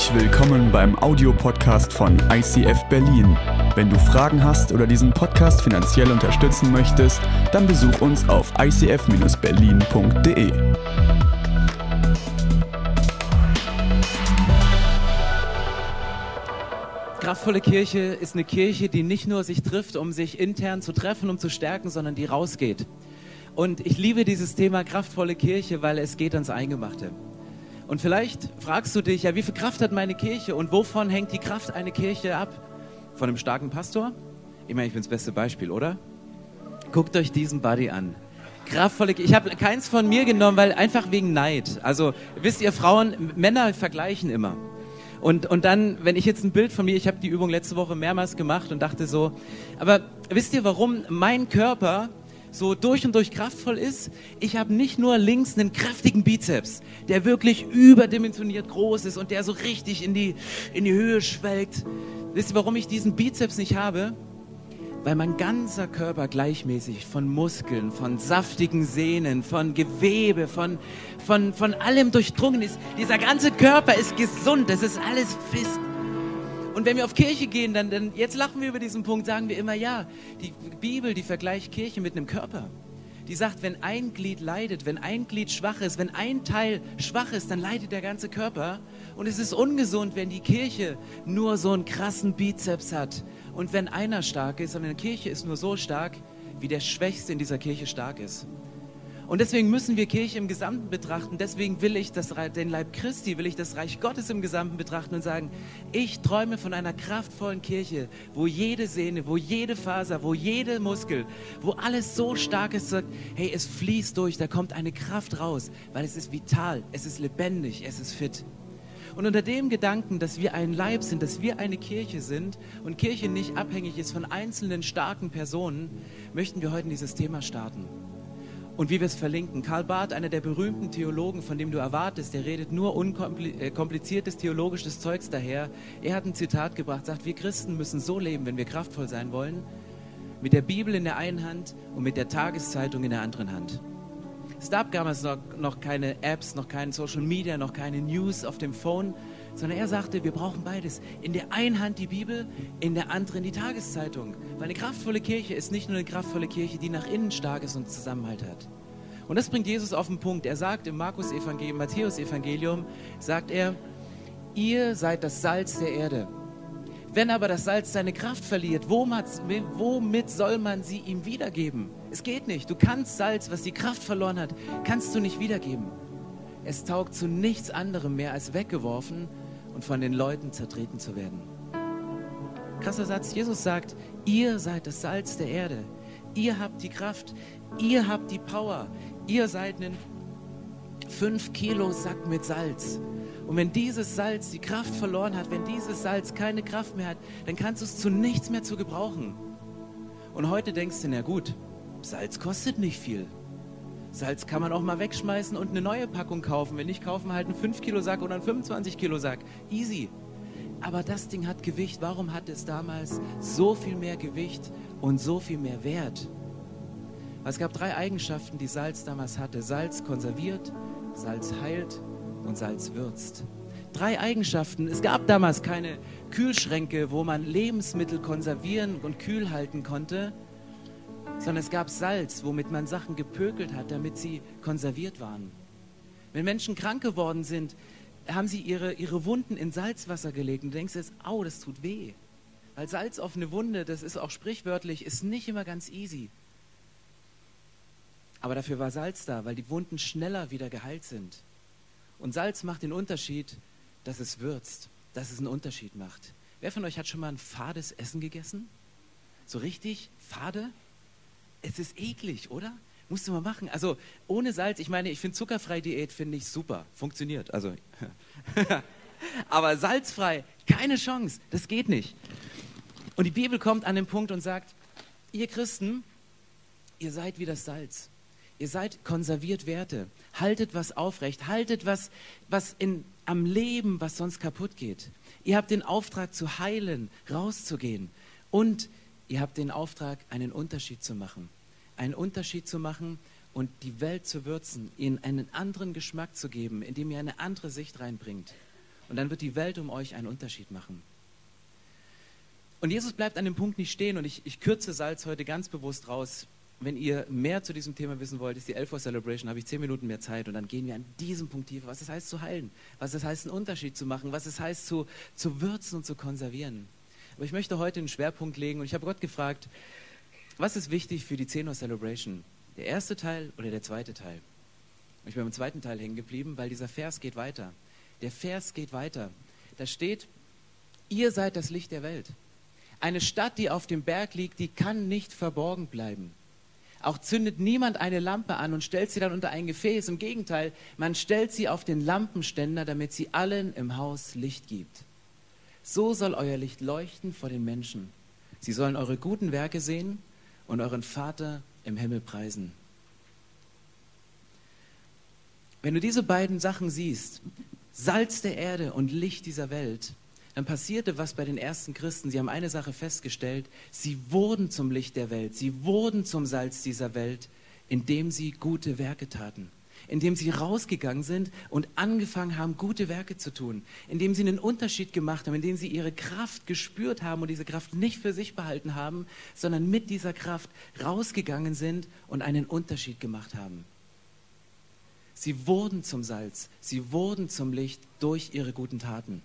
Herzlich willkommen beim Audiopodcast von ICF Berlin. Wenn du Fragen hast oder diesen Podcast finanziell unterstützen möchtest, dann besuch uns auf icf-berlin.de. Kraftvolle Kirche ist eine Kirche, die nicht nur sich trifft, um sich intern zu treffen, um zu stärken, sondern die rausgeht. Und ich liebe dieses Thema kraftvolle Kirche, weil es geht ans Eingemachte. Und vielleicht fragst du dich, ja, wie viel Kraft hat meine Kirche und wovon hängt die Kraft einer Kirche ab? Von einem starken Pastor? Ich meine, ich bin das beste Beispiel, oder? Guckt euch diesen Buddy an. Kraftvolle Kirche. Ich habe keins von mir genommen, weil einfach wegen Neid. Also wisst ihr, Frauen, Männer vergleichen immer. Und, und dann, wenn ich jetzt ein Bild von mir, ich habe die Übung letzte Woche mehrmals gemacht und dachte so, aber wisst ihr, warum mein Körper so durch und durch kraftvoll ist. Ich habe nicht nur links einen kräftigen Bizeps, der wirklich überdimensioniert groß ist und der so richtig in die, in die Höhe schwelgt. Wisst ihr, warum ich diesen Bizeps nicht habe? Weil mein ganzer Körper gleichmäßig von Muskeln, von saftigen Sehnen, von Gewebe, von, von, von allem durchdrungen ist. Dieser ganze Körper ist gesund, das ist alles fest und wenn wir auf Kirche gehen, dann, dann, jetzt lachen wir über diesen Punkt, sagen wir immer, ja, die Bibel, die vergleicht Kirche mit einem Körper. Die sagt, wenn ein Glied leidet, wenn ein Glied schwach ist, wenn ein Teil schwach ist, dann leidet der ganze Körper. Und es ist ungesund, wenn die Kirche nur so einen krassen Bizeps hat. Und wenn einer stark ist, sondern die Kirche ist nur so stark, wie der Schwächste in dieser Kirche stark ist. Und deswegen müssen wir Kirche im Gesamten betrachten. Deswegen will ich das, den Leib Christi, will ich das Reich Gottes im Gesamten betrachten und sagen, ich träume von einer kraftvollen Kirche, wo jede Sehne, wo jede Faser, wo jede Muskel, wo alles so stark ist, hey, es fließt durch, da kommt eine Kraft raus, weil es ist vital, es ist lebendig, es ist fit. Und unter dem Gedanken, dass wir ein Leib sind, dass wir eine Kirche sind und Kirche nicht abhängig ist von einzelnen starken Personen, möchten wir heute in dieses Thema starten. Und wie wir es verlinken, Karl Barth, einer der berühmten Theologen, von dem du erwartest, der redet nur unkompliziertes äh, theologisches Zeugs daher. Er hat ein Zitat gebracht, sagt, wir Christen müssen so leben, wenn wir kraftvoll sein wollen, mit der Bibel in der einen Hand und mit der Tageszeitung in der anderen Hand. Es gab damals noch, noch keine Apps, noch keine Social Media, noch keine News auf dem Phone, sondern er sagte, wir brauchen beides. In der einen Hand die Bibel, in der anderen die Tageszeitung. Weil eine kraftvolle Kirche ist nicht nur eine kraftvolle Kirche, die nach innen stark ist und Zusammenhalt hat. Und das bringt Jesus auf den Punkt. Er sagt im Markus-Evangelium, Matthäus-Evangelium, sagt er, ihr seid das Salz der Erde. Wenn aber das Salz seine Kraft verliert, womit soll man sie ihm wiedergeben? Es geht nicht. Du kannst Salz, was die Kraft verloren hat, kannst du nicht wiedergeben. Es taugt zu nichts anderem mehr als weggeworfen und von den Leuten zertreten zu werden. Krasser Satz, Jesus sagt, ihr seid das Salz der Erde, ihr habt die Kraft, ihr habt die Power, ihr seid ein 5 Kilo Sack mit Salz. Und wenn dieses Salz die Kraft verloren hat, wenn dieses Salz keine Kraft mehr hat, dann kannst du es zu nichts mehr zu gebrauchen. Und heute denkst du, na gut, Salz kostet nicht viel. Salz kann man auch mal wegschmeißen und eine neue Packung kaufen. Wenn nicht, kaufen halt einen 5 Kilo Sack oder einen 25 Kilo Sack. Easy. Aber das Ding hat Gewicht. Warum hat es damals so viel mehr Gewicht und so viel mehr Wert? Es gab drei Eigenschaften, die Salz damals hatte. Salz konserviert, Salz heilt und Salz würzt. Drei Eigenschaften. Es gab damals keine Kühlschränke, wo man Lebensmittel konservieren und kühl halten konnte sondern es gab Salz, womit man Sachen gepökelt hat, damit sie konserviert waren. Wenn Menschen krank geworden sind, haben sie ihre, ihre Wunden in Salzwasser gelegt und du denkst jetzt, au, das tut weh. Weil Salz auf eine Wunde, das ist auch sprichwörtlich, ist nicht immer ganz easy. Aber dafür war Salz da, weil die Wunden schneller wieder geheilt sind. Und Salz macht den Unterschied, dass es würzt, dass es einen Unterschied macht. Wer von euch hat schon mal ein fades Essen gegessen? So richtig fade? es ist eklig, oder? Musst du mal machen. Also ohne Salz, ich meine, ich finde zuckerfrei Diät finde ich super, funktioniert. Also, aber salzfrei, keine Chance, das geht nicht. Und die Bibel kommt an den Punkt und sagt, ihr Christen, ihr seid wie das Salz. Ihr seid konserviert Werte. Haltet was aufrecht. Haltet was, was in, am Leben, was sonst kaputt geht. Ihr habt den Auftrag zu heilen, rauszugehen. Und Ihr habt den Auftrag, einen Unterschied zu machen. Einen Unterschied zu machen und die Welt zu würzen, ihnen einen anderen Geschmack zu geben, indem ihr eine andere Sicht reinbringt. Und dann wird die Welt um euch einen Unterschied machen. Und Jesus bleibt an dem Punkt nicht stehen und ich, ich kürze Salz heute ganz bewusst raus. Wenn ihr mehr zu diesem Thema wissen wollt, ist die 11 Uhr Celebration, habe ich zehn Minuten mehr Zeit und dann gehen wir an diesem Punkt tiefer, was es heißt zu heilen, was es heißt, einen Unterschied zu machen, was es heißt zu, zu würzen und zu konservieren. Aber ich möchte heute einen Schwerpunkt legen und ich habe Gott gefragt, was ist wichtig für die 10 Uhr Celebration? Der erste Teil oder der zweite Teil? Und ich bin beim zweiten Teil hängen geblieben, weil dieser Vers geht weiter. Der Vers geht weiter. Da steht, ihr seid das Licht der Welt. Eine Stadt, die auf dem Berg liegt, die kann nicht verborgen bleiben. Auch zündet niemand eine Lampe an und stellt sie dann unter ein Gefäß. Im Gegenteil, man stellt sie auf den Lampenständer, damit sie allen im Haus Licht gibt. So soll euer Licht leuchten vor den Menschen. Sie sollen eure guten Werke sehen und euren Vater im Himmel preisen. Wenn du diese beiden Sachen siehst, Salz der Erde und Licht dieser Welt, dann passierte was bei den ersten Christen. Sie haben eine Sache festgestellt, sie wurden zum Licht der Welt, sie wurden zum Salz dieser Welt, indem sie gute Werke taten, indem sie rausgegangen sind und angefangen haben, gute Werke zu tun, indem sie einen Unterschied gemacht haben, indem sie ihre Kraft gespürt haben und diese Kraft nicht für sich behalten haben, sondern mit dieser Kraft rausgegangen sind und einen Unterschied gemacht haben. Sie wurden zum Salz, sie wurden zum Licht durch ihre guten Taten.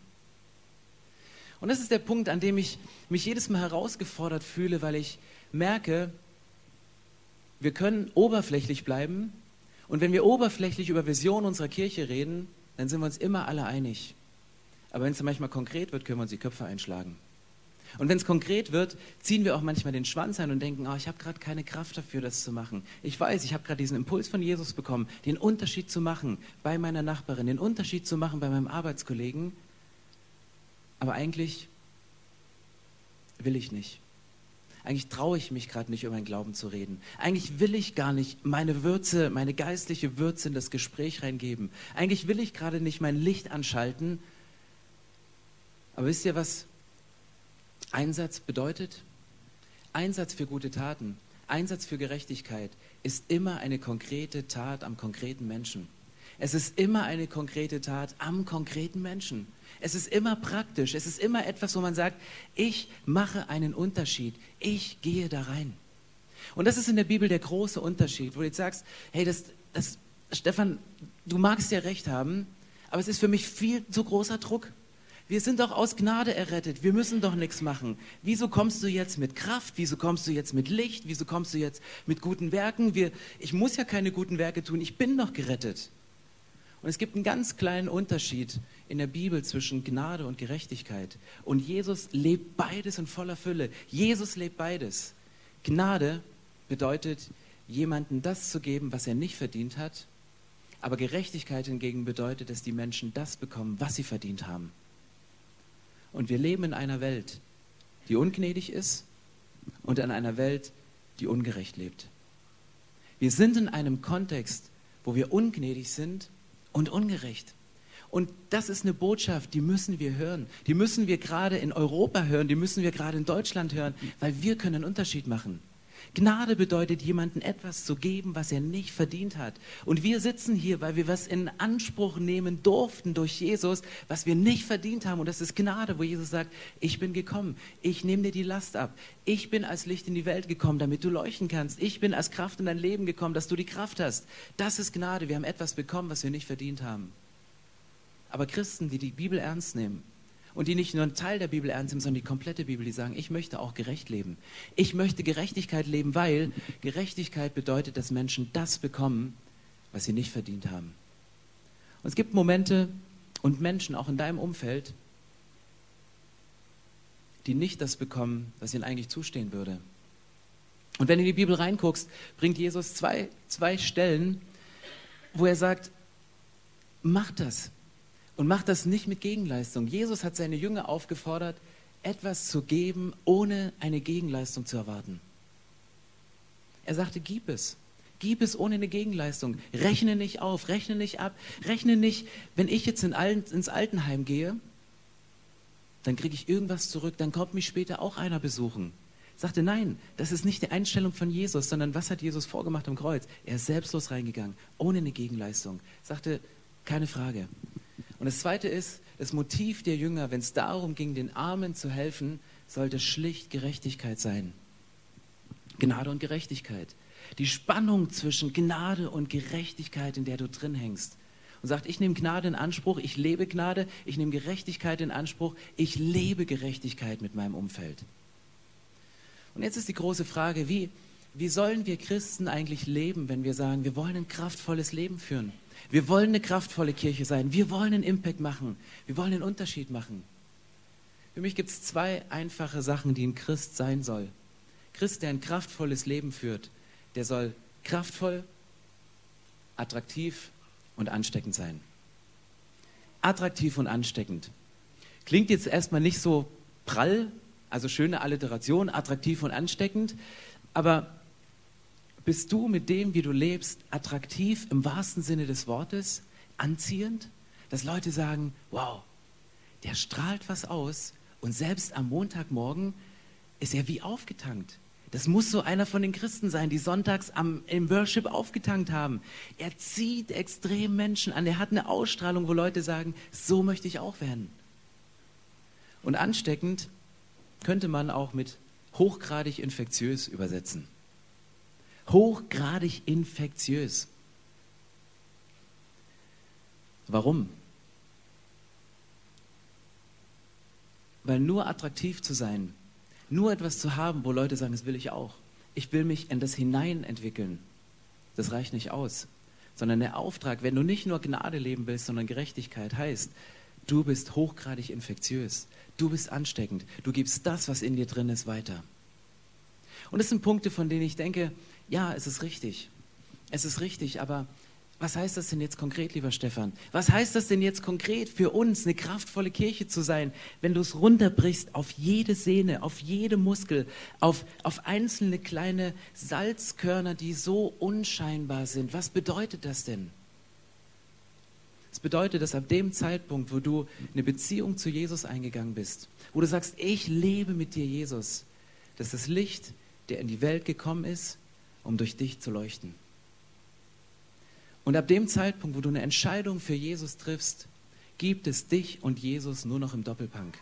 Und das ist der Punkt, an dem ich mich jedes Mal herausgefordert fühle, weil ich merke, wir können oberflächlich bleiben. Und wenn wir oberflächlich über Vision unserer Kirche reden, dann sind wir uns immer alle einig. Aber wenn es manchmal konkret wird, können wir uns die Köpfe einschlagen. Und wenn es konkret wird, ziehen wir auch manchmal den Schwanz ein und denken, oh, ich habe gerade keine Kraft dafür, das zu machen. Ich weiß, ich habe gerade diesen Impuls von Jesus bekommen, den Unterschied zu machen bei meiner Nachbarin, den Unterschied zu machen bei meinem Arbeitskollegen. Aber eigentlich will ich nicht. Eigentlich traue ich mich gerade nicht, über meinen Glauben zu reden. Eigentlich will ich gar nicht meine Würze, meine geistliche Würze in das Gespräch reingeben. Eigentlich will ich gerade nicht mein Licht anschalten. Aber wisst ihr, was Einsatz bedeutet? Einsatz für gute Taten, Einsatz für Gerechtigkeit ist immer eine konkrete Tat am konkreten Menschen. Es ist immer eine konkrete Tat am konkreten Menschen. Es ist immer praktisch. Es ist immer etwas, wo man sagt, ich mache einen Unterschied. Ich gehe da rein. Und das ist in der Bibel der große Unterschied, wo du jetzt sagst, hey, das, das, Stefan, du magst ja recht haben, aber es ist für mich viel zu großer Druck. Wir sind doch aus Gnade errettet. Wir müssen doch nichts machen. Wieso kommst du jetzt mit Kraft? Wieso kommst du jetzt mit Licht? Wieso kommst du jetzt mit guten Werken? Wir, ich muss ja keine guten Werke tun. Ich bin doch gerettet. Und es gibt einen ganz kleinen Unterschied in der Bibel zwischen Gnade und Gerechtigkeit. Und Jesus lebt beides in voller Fülle. Jesus lebt beides. Gnade bedeutet, jemandem das zu geben, was er nicht verdient hat. Aber Gerechtigkeit hingegen bedeutet, dass die Menschen das bekommen, was sie verdient haben. Und wir leben in einer Welt, die ungnädig ist und in einer Welt, die ungerecht lebt. Wir sind in einem Kontext, wo wir ungnädig sind und ungerecht. Und das ist eine Botschaft, die müssen wir hören. Die müssen wir gerade in Europa hören, die müssen wir gerade in Deutschland hören, weil wir können einen Unterschied machen. Gnade bedeutet, jemandem etwas zu geben, was er nicht verdient hat. Und wir sitzen hier, weil wir was in Anspruch nehmen durften durch Jesus, was wir nicht verdient haben. Und das ist Gnade, wo Jesus sagt, ich bin gekommen, ich nehme dir die Last ab. Ich bin als Licht in die Welt gekommen, damit du leuchten kannst. Ich bin als Kraft in dein Leben gekommen, dass du die Kraft hast. Das ist Gnade. Wir haben etwas bekommen, was wir nicht verdient haben. Aber Christen, die die Bibel ernst nehmen, und die nicht nur einen Teil der Bibel ernst nehmen, sondern die komplette Bibel, die sagen, ich möchte auch gerecht leben. Ich möchte Gerechtigkeit leben, weil Gerechtigkeit bedeutet, dass Menschen das bekommen, was sie nicht verdient haben. Und es gibt Momente und Menschen auch in deinem Umfeld, die nicht das bekommen, was ihnen eigentlich zustehen würde. Und wenn du in die Bibel reinguckst, bringt Jesus zwei, zwei Stellen, wo er sagt, mach das, und macht das nicht mit Gegenleistung. Jesus hat seine Jünger aufgefordert, etwas zu geben, ohne eine Gegenleistung zu erwarten. Er sagte, gib es. Gib es ohne eine Gegenleistung. Rechne nicht auf, rechne nicht ab, rechne nicht, wenn ich jetzt in Alten, ins Altenheim gehe, dann kriege ich irgendwas zurück, dann kommt mich später auch einer besuchen. Sagte, nein, das ist nicht die Einstellung von Jesus, sondern was hat Jesus vorgemacht am Kreuz? Er ist selbstlos reingegangen, ohne eine Gegenleistung. Sagte, keine Frage. Und das Zweite ist, das Motiv der Jünger, wenn es darum ging, den Armen zu helfen, sollte schlicht Gerechtigkeit sein. Gnade und Gerechtigkeit. Die Spannung zwischen Gnade und Gerechtigkeit, in der du drin hängst. Und sagt, ich nehme Gnade in Anspruch, ich lebe Gnade, ich nehme Gerechtigkeit in Anspruch, ich lebe Gerechtigkeit mit meinem Umfeld. Und jetzt ist die große Frage, wie, wie sollen wir Christen eigentlich leben, wenn wir sagen, wir wollen ein kraftvolles Leben führen? Wir wollen eine kraftvolle Kirche sein. Wir wollen einen Impact machen. Wir wollen einen Unterschied machen. Für mich gibt es zwei einfache Sachen, die ein Christ sein soll. Christ, der ein kraftvolles Leben führt, der soll kraftvoll, attraktiv und ansteckend sein. Attraktiv und ansteckend. Klingt jetzt erstmal nicht so prall, also schöne Alliteration, attraktiv und ansteckend, aber bist du mit dem, wie du lebst, attraktiv im wahrsten Sinne des Wortes, anziehend? Dass Leute sagen, wow, der strahlt was aus und selbst am Montagmorgen ist er wie aufgetankt. Das muss so einer von den Christen sein, die sonntags am, im Worship aufgetankt haben. Er zieht extrem Menschen an. Er hat eine Ausstrahlung, wo Leute sagen, so möchte ich auch werden. Und ansteckend könnte man auch mit hochgradig infektiös übersetzen hochgradig infektiös. Warum? Weil nur attraktiv zu sein, nur etwas zu haben, wo Leute sagen, das will ich auch. Ich will mich in das hinein entwickeln. Das reicht nicht aus. Sondern der Auftrag, wenn du nicht nur Gnade leben willst, sondern Gerechtigkeit, heißt, du bist hochgradig infektiös. Du bist ansteckend. Du gibst das, was in dir drin ist, weiter. Und das sind Punkte, von denen ich denke, ja, es ist richtig. Es ist richtig, aber was heißt das denn jetzt konkret, lieber Stefan? Was heißt das denn jetzt konkret für uns, eine kraftvolle Kirche zu sein, wenn du es runterbrichst auf jede Sehne, auf jede Muskel, auf, auf einzelne kleine Salzkörner, die so unscheinbar sind? Was bedeutet das denn? Es bedeutet, dass ab dem Zeitpunkt, wo du eine Beziehung zu Jesus eingegangen bist, wo du sagst, ich lebe mit dir, Jesus, dass das Licht, der in die Welt gekommen ist, um durch dich zu leuchten. Und ab dem Zeitpunkt, wo du eine Entscheidung für Jesus triffst, gibt es dich und Jesus nur noch im Doppelpunk.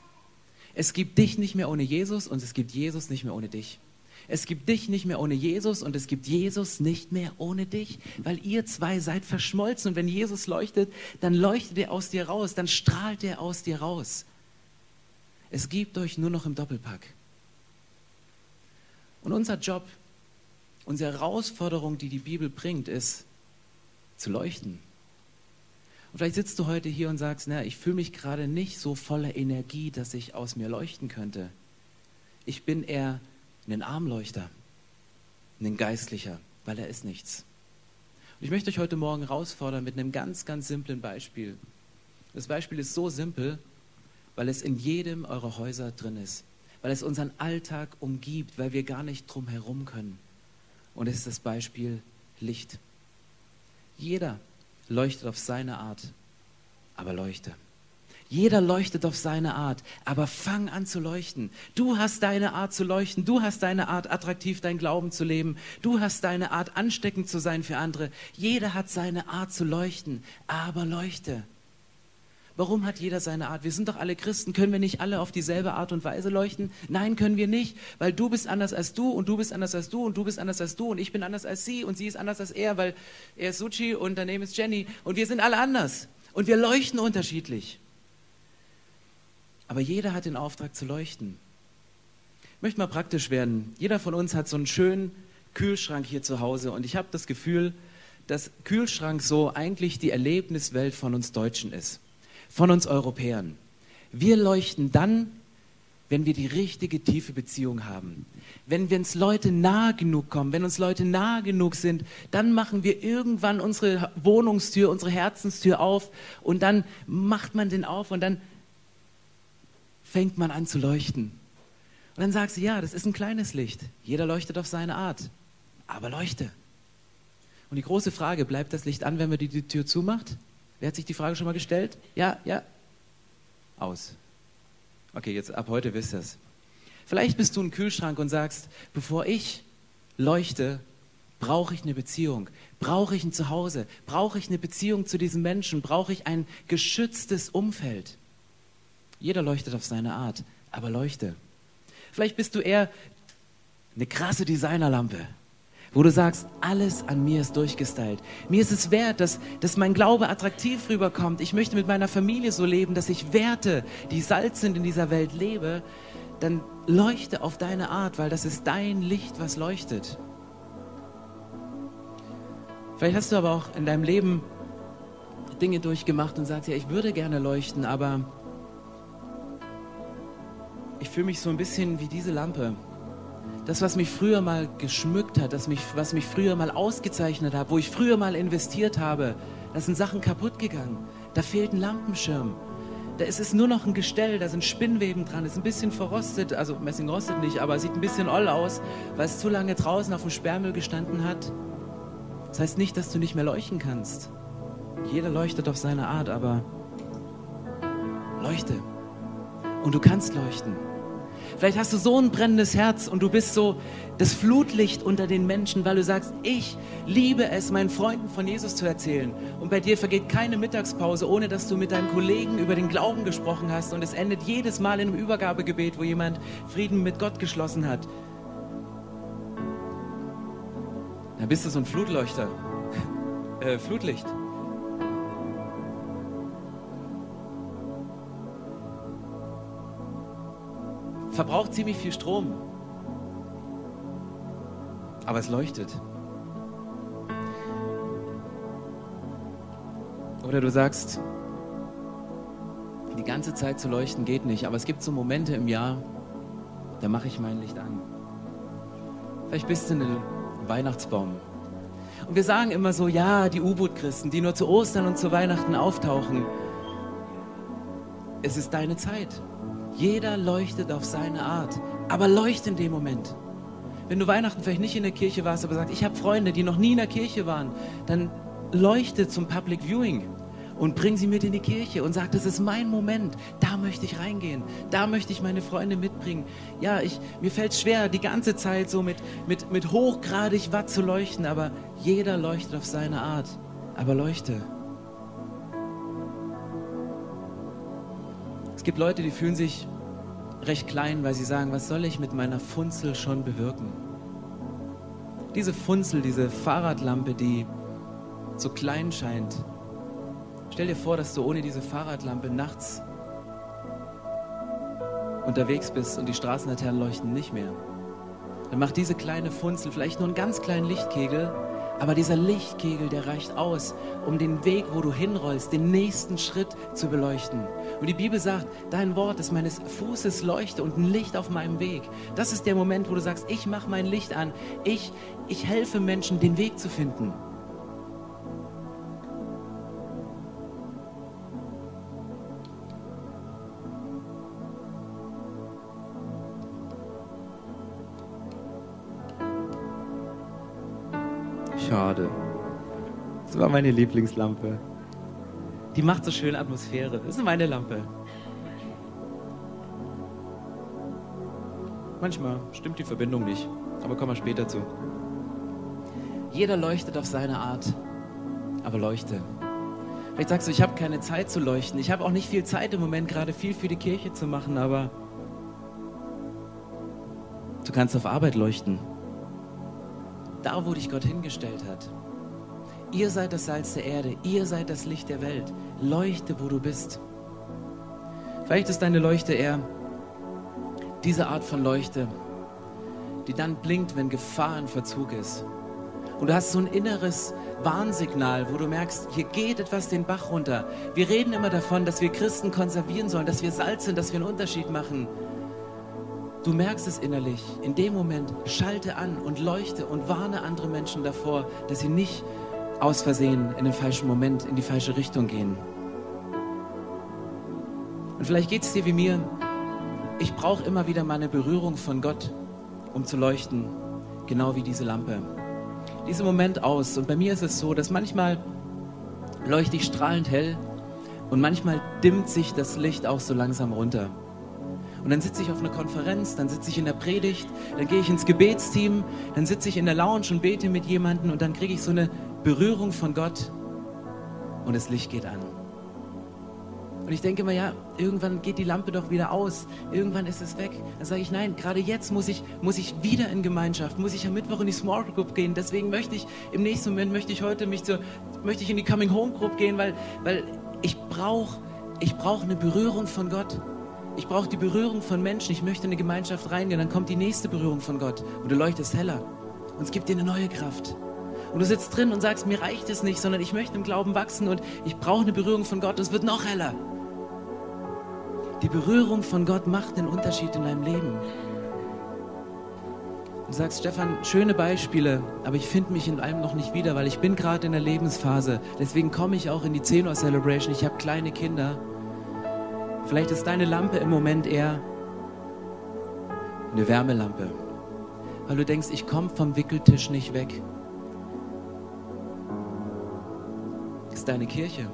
Es gibt dich nicht mehr ohne Jesus und es gibt Jesus nicht mehr ohne dich. Es gibt dich nicht mehr ohne Jesus und es gibt Jesus nicht mehr ohne dich, weil ihr zwei seid verschmolzen und wenn Jesus leuchtet, dann leuchtet er aus dir raus, dann strahlt er aus dir raus. Es gibt euch nur noch im Doppelpack. Und unser Job Unsere Herausforderung, die die Bibel bringt, ist zu leuchten. Und vielleicht sitzt du heute hier und sagst, na, ich fühle mich gerade nicht so voller Energie, dass ich aus mir leuchten könnte. Ich bin eher ein Armleuchter, ein Geistlicher, weil er ist nichts. Und ich möchte euch heute Morgen herausfordern mit einem ganz, ganz simplen Beispiel. Das Beispiel ist so simpel, weil es in jedem eurer Häuser drin ist, weil es unseren Alltag umgibt, weil wir gar nicht drum herum können. Und es ist das Beispiel Licht. Jeder leuchtet auf seine Art, aber leuchte. Jeder leuchtet auf seine Art, aber fang an zu leuchten. Du hast deine Art zu leuchten, du hast deine Art, attraktiv dein Glauben zu leben, du hast deine Art, ansteckend zu sein für andere. Jeder hat seine Art zu leuchten, aber leuchte. Warum hat jeder seine Art? Wir sind doch alle Christen. Können wir nicht alle auf dieselbe Art und Weise leuchten? Nein, können wir nicht, weil du bist anders als du und du bist anders als du und du bist anders als du und ich bin anders als sie und sie ist anders als er, weil er ist Suchi und daneben ist Jenny und wir sind alle anders und wir leuchten unterschiedlich. Aber jeder hat den Auftrag zu leuchten. Ich möchte mal praktisch werden. Jeder von uns hat so einen schönen Kühlschrank hier zu Hause und ich habe das Gefühl, dass Kühlschrank so eigentlich die Erlebniswelt von uns Deutschen ist von uns Europäern. Wir leuchten dann, wenn wir die richtige tiefe Beziehung haben. Wenn wir uns Leute nah genug kommen, wenn uns Leute nah genug sind, dann machen wir irgendwann unsere Wohnungstür, unsere Herzenstür auf und dann macht man den auf und dann fängt man an zu leuchten. Und dann sagst du, ja, das ist ein kleines Licht. Jeder leuchtet auf seine Art. Aber leuchte. Und die große Frage, bleibt das Licht an, wenn man die, Tür zumacht? Wer hat sich die Frage schon mal gestellt? Ja, ja. Aus. Okay, jetzt ab heute wisst ihr es. Vielleicht bist du ein Kühlschrank und sagst, bevor ich leuchte, brauche ich eine Beziehung, brauche ich ein Zuhause, brauche ich eine Beziehung zu diesen Menschen, brauche ich ein geschütztes Umfeld. Jeder leuchtet auf seine Art, aber leuchte. Vielleicht bist du eher eine krasse Designerlampe, wo du sagst, alles an mir ist durchgestylt. Mir ist es wert, dass, dass mein Glaube attraktiv rüberkommt. Ich möchte mit meiner Familie so leben, dass ich Werte, die Salz sind in dieser Welt, lebe. Dann leuchte auf deine Art, weil das ist dein Licht, was leuchtet. Vielleicht hast du aber auch in deinem Leben Dinge durchgemacht und sagst, ja, ich würde gerne leuchten, aber ich fühle mich so ein bisschen wie diese Lampe. Das, was mich früher mal geschmückt hat, das mich, was mich früher mal ausgezeichnet hat, wo ich früher mal investiert habe, da sind Sachen kaputt gegangen. Da fehlt ein Lampenschirm. Da ist es nur noch ein Gestell, da sind Spinnweben dran, ist ein bisschen verrostet, also Messing rostet nicht, aber sieht ein bisschen oll aus, weil es zu lange draußen auf dem Sperrmüll gestanden hat. Das heißt nicht, dass du nicht mehr leuchten kannst. Jeder leuchtet auf seine Art, aber leuchte. Und du kannst leuchten. Vielleicht hast du so ein brennendes Herz und du bist so das Flutlicht unter den Menschen, weil du sagst, ich liebe es, meinen Freunden von Jesus zu erzählen. Und bei dir vergeht keine Mittagspause, ohne dass du mit deinem Kollegen über den Glauben gesprochen hast. Und es endet jedes Mal in einem Übergabegebet, wo jemand Frieden mit Gott geschlossen hat. Dann bist du so ein Flutleuchter. äh, Flutlicht. Verbraucht ziemlich viel Strom. Aber es leuchtet. Oder du sagst, die ganze Zeit zu leuchten geht nicht, aber es gibt so Momente im Jahr, da mache ich mein Licht an. Vielleicht bist du eine Weihnachtsbaum. Und wir sagen immer so, ja, die U-Boot-Christen, die nur zu Ostern und zu Weihnachten auftauchen. Es ist deine Zeit. Jeder leuchtet auf seine Art, aber leuchte in dem Moment. Wenn du Weihnachten vielleicht nicht in der Kirche warst, aber sagst, ich habe Freunde, die noch nie in der Kirche waren, dann leuchte zum Public Viewing und bring sie mit in die Kirche und sag, das ist mein Moment, da möchte ich reingehen, da möchte ich meine Freunde mitbringen. Ja, ich, mir fällt schwer, die ganze Zeit so mit, mit, mit hochgradig Watt zu leuchten, aber jeder leuchtet auf seine Art. Aber leuchte. Es gibt Leute, die fühlen sich recht klein, weil sie sagen, was soll ich mit meiner Funzel schon bewirken? Diese Funzel, diese Fahrradlampe, die so klein scheint, Stell dir vor, dass du ohne diese Fahrradlampe nachts unterwegs bist und die Straßenlaternen leuchten nicht mehr. Dann macht diese kleine Funzel vielleicht nur einen ganz kleinen Lichtkegel, aber dieser Lichtkegel, der reicht aus, um den Weg, wo du hinrollst, den nächsten Schritt zu beleuchten. Und die Bibel sagt, dein Wort ist meines Fußes Leuchte und ein Licht auf meinem Weg. Das ist der Moment, wo du sagst, ich mache mein Licht an. Ich, ich helfe Menschen, den Weg zu finden. Schade. Das war meine Lieblingslampe. Die macht so schön Atmosphäre. Das ist meine Lampe. Manchmal stimmt die Verbindung nicht, aber kommen wir später zu. Jeder leuchtet auf seine Art, aber leuchte. Vielleicht sagst du, ich habe keine Zeit zu leuchten. Ich habe auch nicht viel Zeit im Moment, gerade viel für die Kirche zu machen, aber du kannst auf Arbeit leuchten da wo dich Gott hingestellt hat. Ihr seid das Salz der Erde, ihr seid das Licht der Welt. Leuchte, wo du bist. Vielleicht ist deine Leuchte eher diese Art von Leuchte, die dann blinkt, wenn Gefahr in Verzug ist. Und du hast so ein inneres Warnsignal, wo du merkst, hier geht etwas den Bach runter. Wir reden immer davon, dass wir Christen konservieren sollen, dass wir Salz sind, dass wir einen Unterschied machen. Du merkst es innerlich. In dem Moment schalte an und leuchte und warne andere Menschen davor, dass sie nicht aus Versehen in den falschen Moment, in die falsche Richtung gehen. Und vielleicht geht es dir wie mir. Ich brauche immer wieder mal eine Berührung von Gott, um zu leuchten, genau wie diese Lampe. Diesen Moment aus. Und bei mir ist es so, dass manchmal leuchte ich strahlend hell und manchmal dimmt sich das Licht auch so langsam runter. Und dann sitze ich auf einer Konferenz, dann sitze ich in der Predigt, dann gehe ich ins Gebetsteam, dann sitze ich in der Lounge und bete mit jemandem und dann kriege ich so eine Berührung von Gott und das Licht geht an. Und ich denke immer, ja, irgendwann geht die Lampe doch wieder aus. Irgendwann ist es weg. Dann sage ich, nein, gerade jetzt muss ich, muss ich wieder in Gemeinschaft, muss ich am Mittwoch in die Small Group gehen. Deswegen möchte ich, im nächsten Moment möchte ich heute mich zu, möchte ich in die Coming Home Group gehen, weil, weil ich brauche, ich brauche eine Berührung von Gott. Ich brauche die Berührung von Menschen. Ich möchte in eine Gemeinschaft reingehen. Dann kommt die nächste Berührung von Gott. Und du leuchtest heller. Und es gibt dir eine neue Kraft. Und du sitzt drin und sagst, mir reicht es nicht, sondern ich möchte im Glauben wachsen und ich brauche eine Berührung von Gott. Und es wird noch heller. Die Berührung von Gott macht den Unterschied in deinem Leben. Du sagst, Stefan, schöne Beispiele, aber ich finde mich in allem noch nicht wieder, weil ich bin gerade in der Lebensphase. Deswegen komme ich auch in die 10 Uhr Celebration. Ich habe kleine Kinder. Vielleicht ist deine Lampe im Moment eher eine Wärmelampe, weil du denkst, ich komme vom Wickeltisch nicht weg. Ist deine Kirche.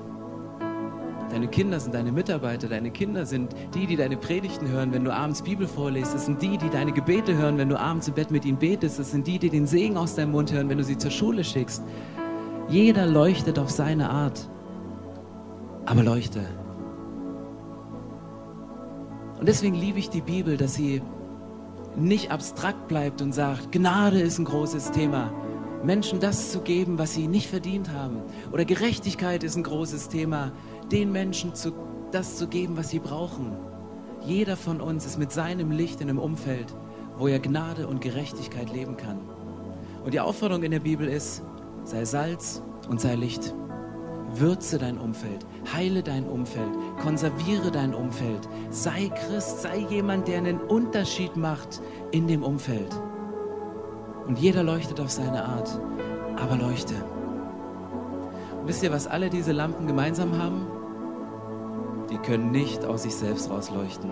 Deine Kinder sind deine Mitarbeiter, deine Kinder sind die, die deine Predigten hören, wenn du abends Bibel vorliest. Das sind die, die deine Gebete hören, wenn du abends im Bett mit ihnen betest. Das sind die, die den Segen aus deinem Mund hören, wenn du sie zur Schule schickst. Jeder leuchtet auf seine Art. Aber leuchte. Und deswegen liebe ich die Bibel, dass sie nicht abstrakt bleibt und sagt, Gnade ist ein großes Thema. Menschen das zu geben, was sie nicht verdient haben. Oder Gerechtigkeit ist ein großes Thema den Menschen zu, das zu geben, was sie brauchen. Jeder von uns ist mit seinem Licht in einem Umfeld, wo er Gnade und Gerechtigkeit leben kann. Und die Aufforderung in der Bibel ist, sei Salz und sei Licht. Würze dein Umfeld, heile dein Umfeld, konserviere dein Umfeld. Sei Christ, sei jemand, der einen Unterschied macht in dem Umfeld. Und jeder leuchtet auf seine Art, aber leuchte. Und wisst ihr, was alle diese Lampen gemeinsam haben? die können nicht aus sich selbst rausleuchten,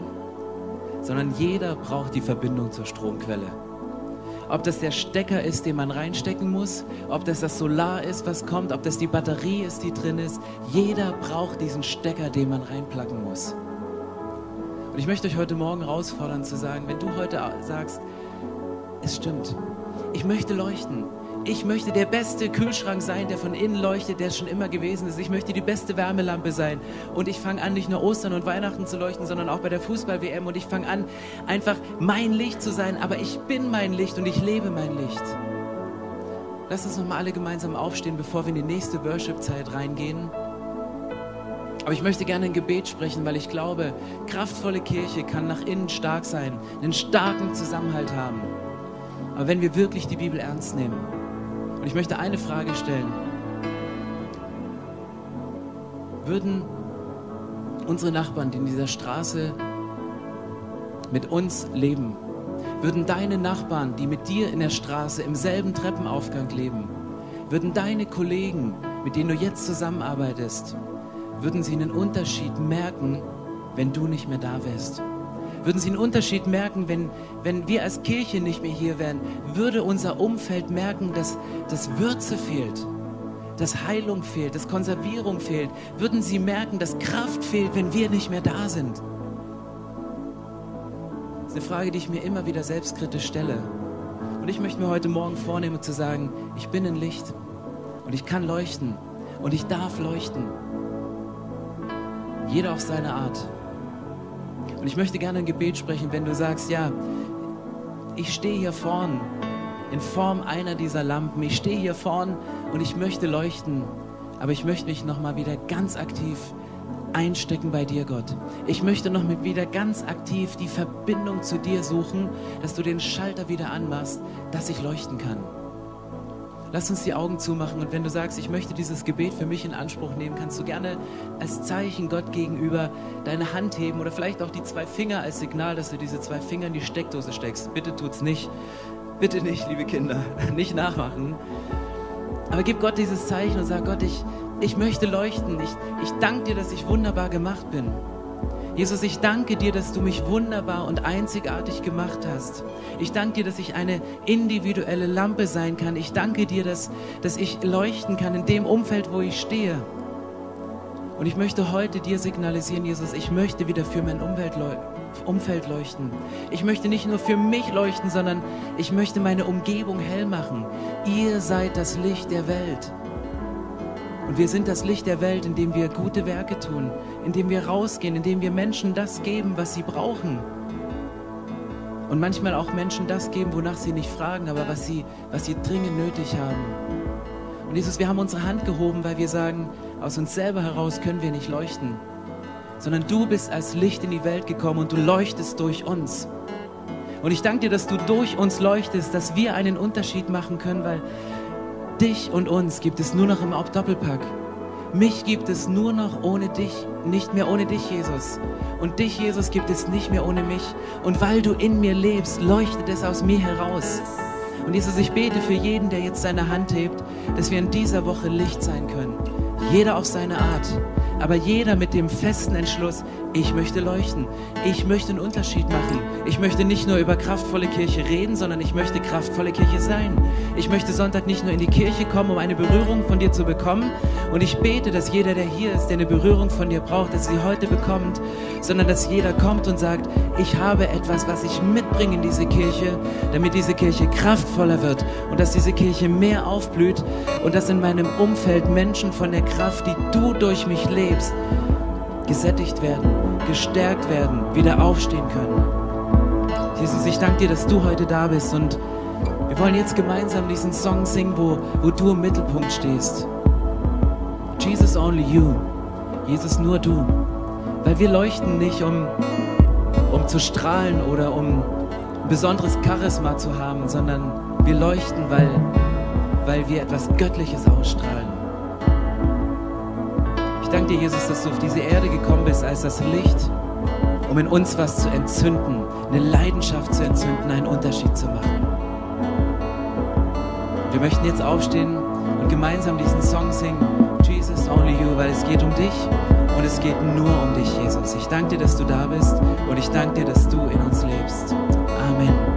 sondern jeder braucht die Verbindung zur Stromquelle. Ob das der Stecker ist, den man reinstecken muss, ob das das Solar ist, was kommt, ob das die Batterie ist, die drin ist, jeder braucht diesen Stecker, den man reinplacken muss. Und ich möchte euch heute Morgen herausfordern zu sagen, wenn du heute sagst, es stimmt, ich möchte leuchten, ich möchte der beste Kühlschrank sein, der von innen leuchtet, der schon immer gewesen ist. Ich möchte die beste Wärmelampe sein. Und ich fange an, nicht nur Ostern und Weihnachten zu leuchten, sondern auch bei der Fußball-WM. Und ich fange an, einfach mein Licht zu sein. Aber ich bin mein Licht und ich lebe mein Licht. Lass uns nochmal alle gemeinsam aufstehen, bevor wir in die nächste Worship-Zeit reingehen. Aber ich möchte gerne ein Gebet sprechen, weil ich glaube, kraftvolle Kirche kann nach innen stark sein, einen starken Zusammenhalt haben. Aber wenn wir wirklich die Bibel ernst nehmen, und ich möchte eine Frage stellen. Würden unsere Nachbarn, die in dieser Straße mit uns leben, würden deine Nachbarn, die mit dir in der Straße im selben Treppenaufgang leben, würden deine Kollegen, mit denen du jetzt zusammenarbeitest, würden sie einen Unterschied merken, wenn du nicht mehr da wärst? Würden Sie einen Unterschied merken, wenn, wenn wir als Kirche nicht mehr hier wären? Würde unser Umfeld merken, dass, dass Würze fehlt, dass Heilung fehlt, dass Konservierung fehlt? Würden Sie merken, dass Kraft fehlt, wenn wir nicht mehr da sind? Das ist eine Frage, die ich mir immer wieder selbstkritisch stelle. Und ich möchte mir heute Morgen vornehmen zu sagen, ich bin ein Licht und ich kann leuchten und ich darf leuchten. Jeder auf seine Art. Und ich möchte gerne ein Gebet sprechen, wenn du sagst, ja, ich stehe hier vorn in Form einer dieser Lampen. Ich stehe hier vorn und ich möchte leuchten, aber ich möchte mich nochmal wieder ganz aktiv einstecken bei dir, Gott. Ich möchte noch mit wieder ganz aktiv die Verbindung zu dir suchen, dass du den Schalter wieder anmachst, dass ich leuchten kann. Lass uns die Augen zumachen und wenn du sagst, ich möchte dieses Gebet für mich in Anspruch nehmen, kannst du gerne als Zeichen Gott gegenüber deine Hand heben oder vielleicht auch die zwei Finger als Signal, dass du diese zwei Finger in die Steckdose steckst. Bitte tut's nicht. Bitte nicht, liebe Kinder. Nicht nachmachen. Aber gib Gott dieses Zeichen und sag Gott, ich, ich möchte leuchten. Ich, ich danke dir, dass ich wunderbar gemacht bin. Jesus, ich danke dir, dass du mich wunderbar und einzigartig gemacht hast. Ich danke dir, dass ich eine individuelle Lampe sein kann. Ich danke dir, dass, dass ich leuchten kann in dem Umfeld, wo ich stehe. Und ich möchte heute dir signalisieren, Jesus, ich möchte wieder für mein Umwelt Umfeld leuchten. Ich möchte nicht nur für mich leuchten, sondern ich möchte meine Umgebung hell machen. Ihr seid das Licht der Welt. Und wir sind das Licht der Welt, indem wir gute Werke tun, indem wir rausgehen, indem wir Menschen das geben, was sie brauchen. Und manchmal auch Menschen das geben, wonach sie nicht fragen, aber was sie, was sie dringend nötig haben. Und Jesus, wir haben unsere Hand gehoben, weil wir sagen, aus uns selber heraus können wir nicht leuchten, sondern du bist als Licht in die Welt gekommen und du leuchtest durch uns. Und ich danke dir, dass du durch uns leuchtest, dass wir einen Unterschied machen können, weil dich und uns gibt es nur noch im Doppelpack. Mich gibt es nur noch ohne dich, nicht mehr ohne dich, Jesus. Und dich, Jesus, gibt es nicht mehr ohne mich. Und weil du in mir lebst, leuchtet es aus mir heraus. Und Jesus, ich bete für jeden, der jetzt seine Hand hebt, dass wir in dieser Woche Licht sein können. Jeder auf seine Art aber jeder mit dem festen Entschluss, ich möchte leuchten, ich möchte einen Unterschied machen. Ich möchte nicht nur über kraftvolle Kirche reden, sondern ich möchte kraftvolle Kirche sein. Ich möchte Sonntag nicht nur in die Kirche kommen, um eine Berührung von dir zu bekommen. Und ich bete, dass jeder, der hier ist, der eine Berührung von dir braucht, dass sie heute bekommt, sondern dass jeder kommt und sagt, ich habe etwas, was ich mitbringe in diese Kirche, damit diese Kirche kraftvoller wird und dass diese Kirche mehr aufblüht und dass in meinem Umfeld Menschen von der Kraft, die du durch mich lebst, gesättigt werden, gestärkt werden, wieder aufstehen können. Jesus, ich danke dir, dass du heute da bist und wir wollen jetzt gemeinsam diesen Song singen, wo, wo du im Mittelpunkt stehst. Jesus only you. Jesus nur du. Weil wir leuchten nicht, um, um zu strahlen oder um besonderes Charisma zu haben, sondern wir leuchten, weil, weil wir etwas Göttliches ausstrahlen. Ich danke dir, Jesus, dass du auf diese Erde gekommen bist als das Licht, um in uns was zu entzünden, eine Leidenschaft zu entzünden, einen Unterschied zu machen. Wir möchten jetzt aufstehen und gemeinsam diesen Song singen, Jesus Only You, weil es geht um dich und es geht nur um dich, Jesus. Ich danke dir, dass du da bist und ich danke dir, dass du in uns lebst. Amen.